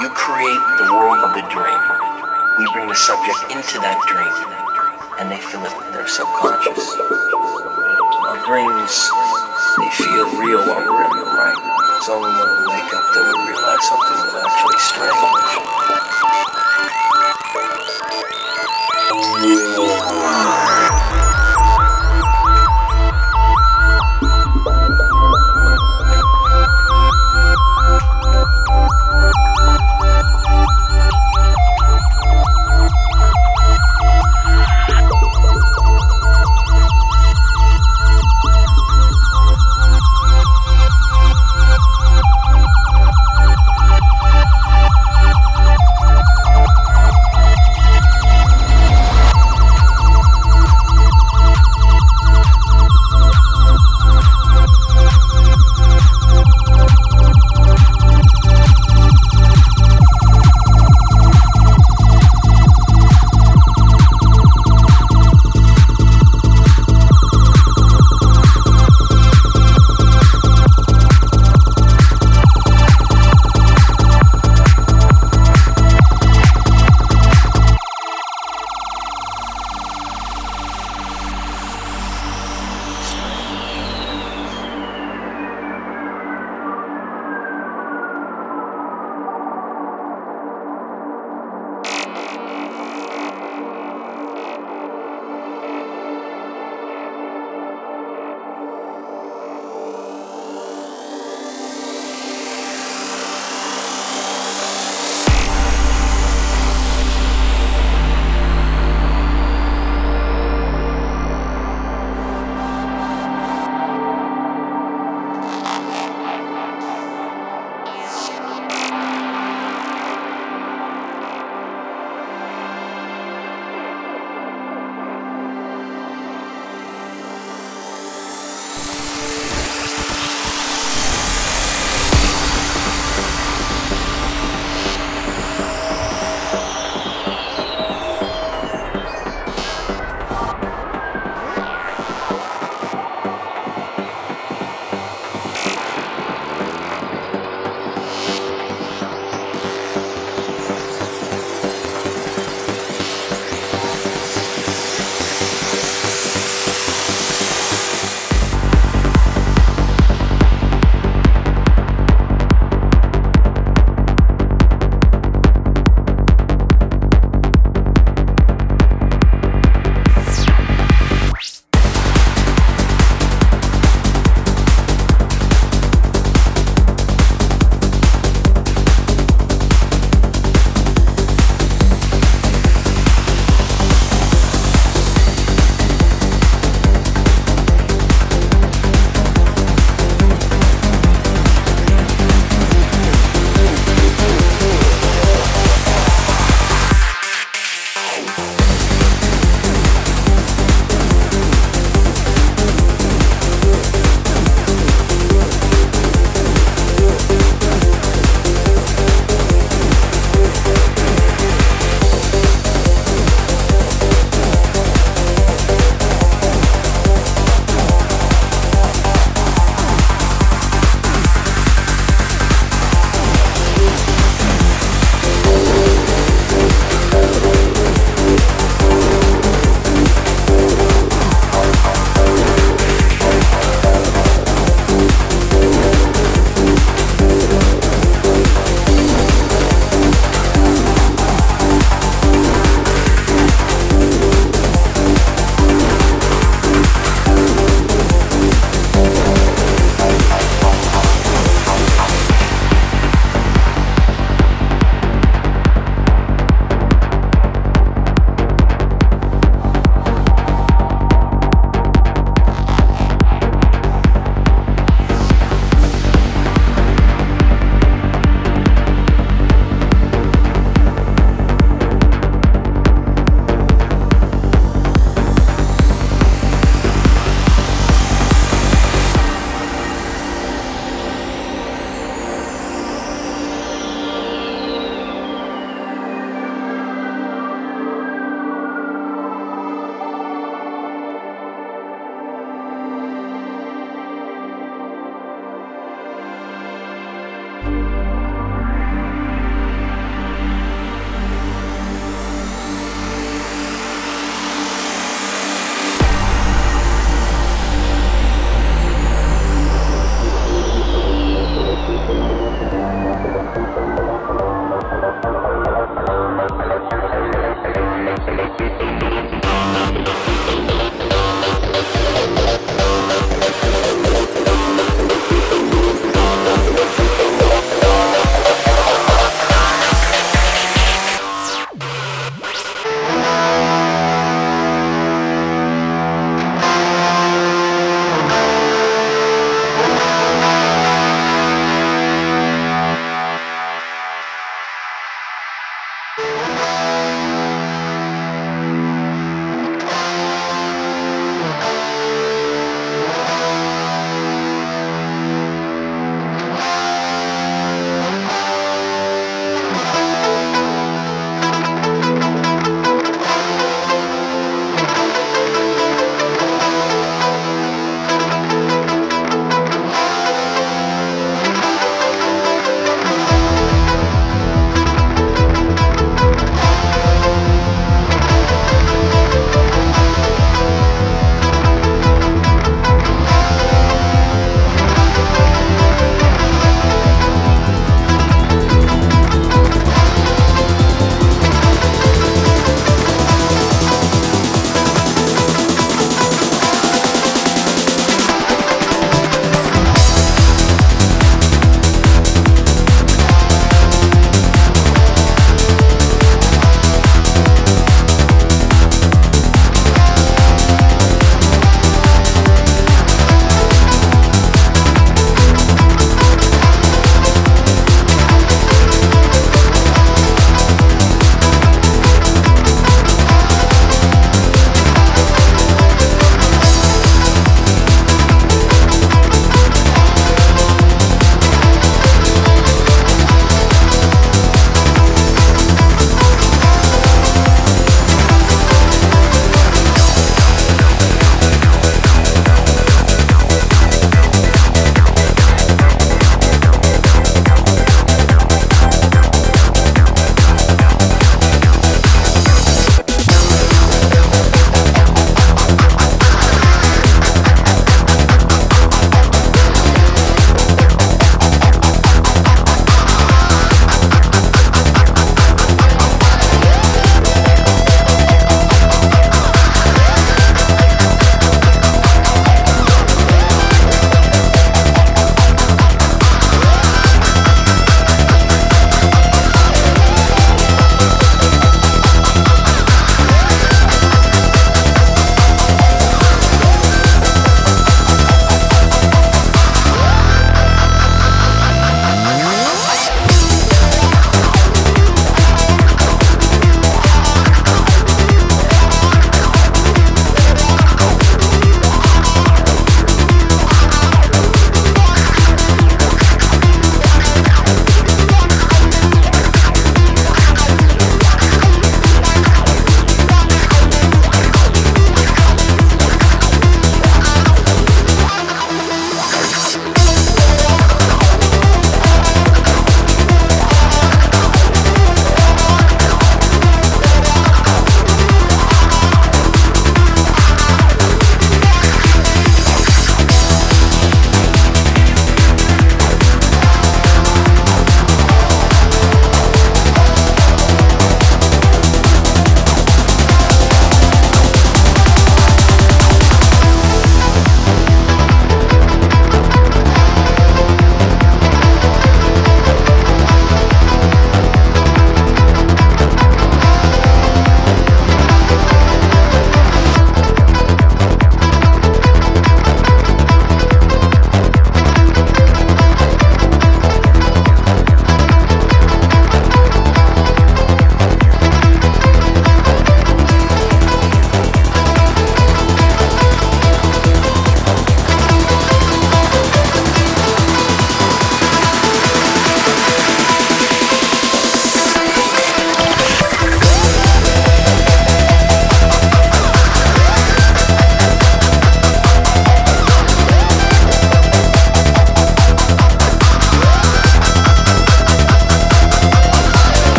You create the world of the dream. We bring the subject into that dream, and they fill it with their subconscious. Our dreams, they feel real while we're in them, right? It's only when we wake up that we realize something that's actually strange.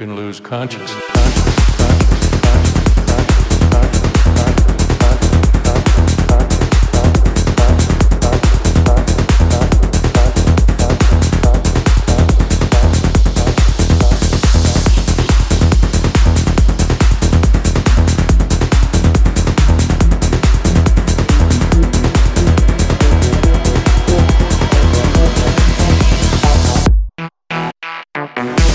can lose consciousness. Thank